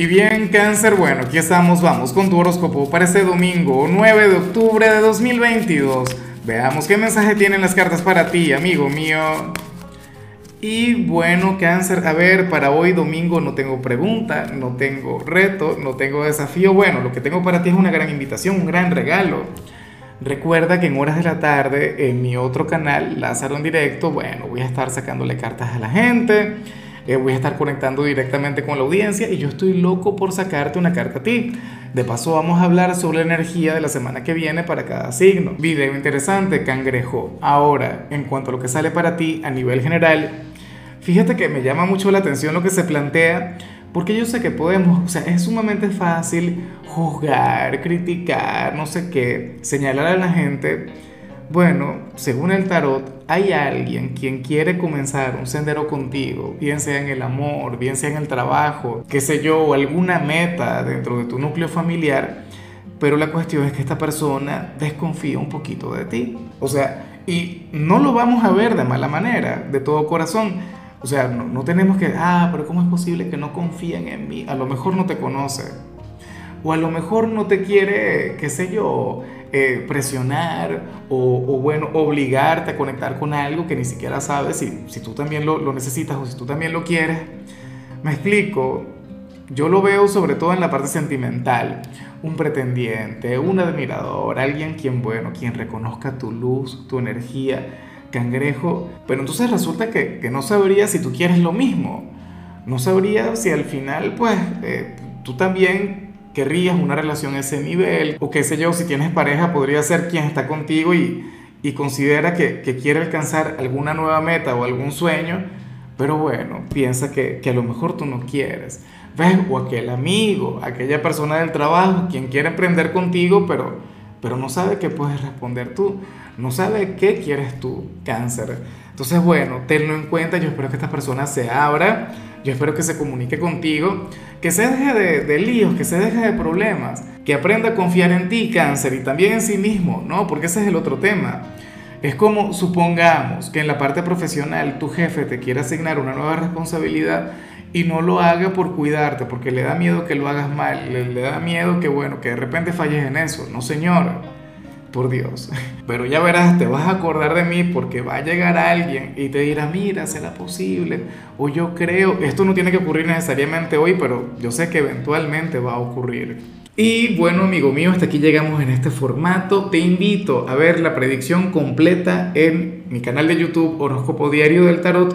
Y bien, cáncer, bueno, aquí estamos, vamos con tu horóscopo para este domingo 9 de octubre de 2022. Veamos qué mensaje tienen las cartas para ti, amigo mío. Y bueno, cáncer, a ver, para hoy domingo no tengo pregunta, no tengo reto, no tengo desafío. Bueno, lo que tengo para ti es una gran invitación, un gran regalo. Recuerda que en horas de la tarde en mi otro canal, Lázaro en directo, bueno, voy a estar sacándole cartas a la gente eh, voy a estar conectando directamente con la audiencia y yo estoy loco por sacarte una carta a ti. De paso vamos a hablar sobre la energía de la semana que viene para cada signo. Video interesante, cangrejo. Ahora, en cuanto a lo que sale para ti a nivel general, fíjate que me llama mucho la atención lo que se plantea porque yo sé que podemos, o sea, es sumamente fácil juzgar, criticar, no sé qué, señalar a la gente bueno, según el tarot, hay alguien quien quiere comenzar un sendero contigo, bien sea en el amor, bien sea en el trabajo, qué sé yo, alguna meta dentro de tu núcleo familiar, pero la cuestión es que esta persona desconfía un poquito de ti. O sea, y no lo vamos a ver de mala manera, de todo corazón. O sea, no, no tenemos que, ah, pero ¿cómo es posible que no confíen en mí? A lo mejor no te conoce. O a lo mejor no te quiere, qué sé yo, eh, presionar o, bueno, obligarte a conectar con algo que ni siquiera sabes si, si tú también lo, lo, necesitas o si tú también lo quieres. Me explico, yo lo veo sobre todo en la parte sentimental, un pretendiente, un admirador, alguien quien, bueno, quien reconozca tu luz, tu energía, cangrejo, pero entonces resulta que, que no sabría si tú quieres lo mismo, no sabría si al final, pues, eh, tú también querrías una relación a ese nivel, o qué sé yo, si tienes pareja, podría ser quien está contigo y, y considera que, que, quiere alcanzar alguna nueva meta o algún sueño, pero bueno, piensa que, que a lo mejor tú no quieres. ¿Ves? O aquel amigo, aquella persona del trabajo, quien quiere emprender contigo, pero, pero no sabe qué puedes responder tú, no sabe qué quieres tú, cáncer. Entonces, bueno, tenlo en cuenta, yo espero que esta persona se abra yo espero que se comunique contigo, que se deje de, de, líos, que se deje de problemas, que aprenda a confiar en ti, cáncer, y también en sí mismo, ¿no? Porque ese es el otro tema. Es como, supongamos que en la parte profesional tu jefe te quiere asignar una nueva responsabilidad y no lo haga por cuidarte, porque le da miedo que lo hagas mal, le, da miedo que, bueno, que de repente falles en eso. No, señor por Dios. Pero ya verás, te vas a acordar de mí porque va a llegar alguien y te dirá, mira, será posible. O yo creo, esto no tiene que ocurrir necesariamente hoy, pero yo sé que eventualmente va a ocurrir. Y bueno, amigo mío, hasta aquí llegamos en este formato. Te invito a ver la predicción completa en mi canal de YouTube Horóscopo Diario del Tarot